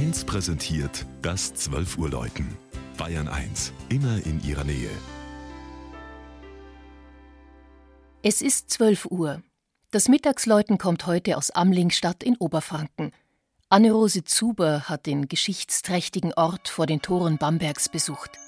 1 präsentiert das 12 Uhr Läuten. Bayern 1, immer in ihrer Nähe. Es ist 12 Uhr. Das Mittagsläuten kommt heute aus Amlingstadt in Oberfranken. Anne-Rose Zuber hat den geschichtsträchtigen Ort vor den Toren Bambergs besucht.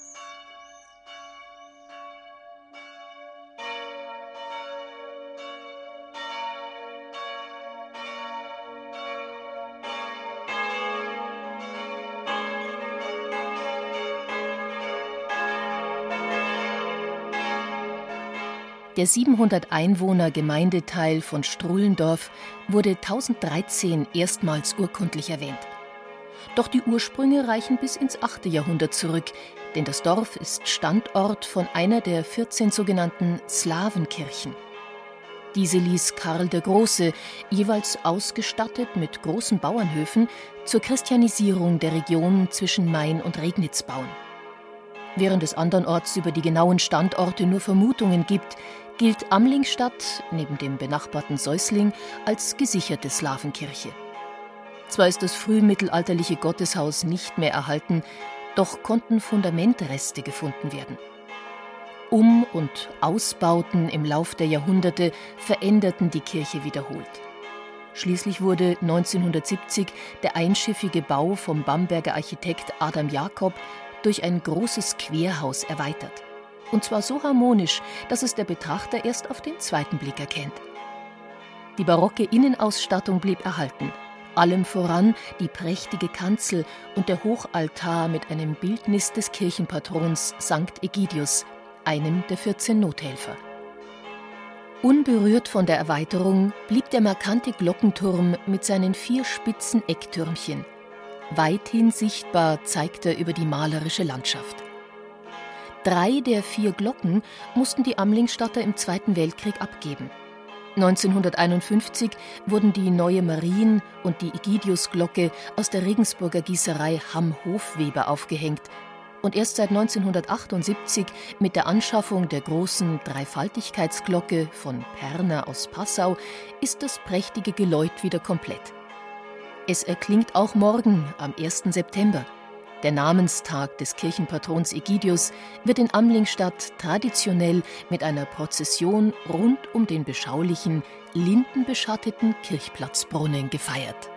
Der 700 Einwohner Gemeindeteil von Struhlendorf wurde 1013 erstmals urkundlich erwähnt. Doch die Ursprünge reichen bis ins 8. Jahrhundert zurück, denn das Dorf ist Standort von einer der 14 sogenannten Slawenkirchen. Diese ließ Karl der Große, jeweils ausgestattet mit großen Bauernhöfen, zur Christianisierung der Region zwischen Main und Regnitz bauen. Während es andernorts über die genauen Standorte nur Vermutungen gibt, gilt Amlingstadt neben dem benachbarten Säusling als gesicherte Slawenkirche. Zwar ist das frühmittelalterliche Gotteshaus nicht mehr erhalten, doch konnten Fundamentreste gefunden werden. Um- und Ausbauten im Lauf der Jahrhunderte veränderten die Kirche wiederholt. Schließlich wurde 1970 der einschiffige Bau vom Bamberger Architekt Adam Jakob durch ein großes Querhaus erweitert. Und zwar so harmonisch, dass es der Betrachter erst auf den zweiten Blick erkennt. Die barocke Innenausstattung blieb erhalten. Allem voran die prächtige Kanzel und der Hochaltar mit einem Bildnis des Kirchenpatrons St. Egidius, einem der 14 Nothelfer. Unberührt von der Erweiterung blieb der markante Glockenturm mit seinen vier spitzen Ecktürmchen. Weithin sichtbar zeigt er über die malerische Landschaft. Drei der vier Glocken mussten die Amlingstadter im Zweiten Weltkrieg abgeben. 1951 wurden die Neue Marien und die Egidiusglocke aus der Regensburger Gießerei Hamm-Hofweber aufgehängt und erst seit 1978 mit der Anschaffung der großen Dreifaltigkeitsglocke von Perner aus Passau ist das prächtige Geläut wieder komplett. Es erklingt auch morgen am 1. September. Der Namenstag des Kirchenpatrons Egidius wird in Amlingstadt traditionell mit einer Prozession rund um den beschaulichen, lindenbeschatteten Kirchplatzbrunnen gefeiert.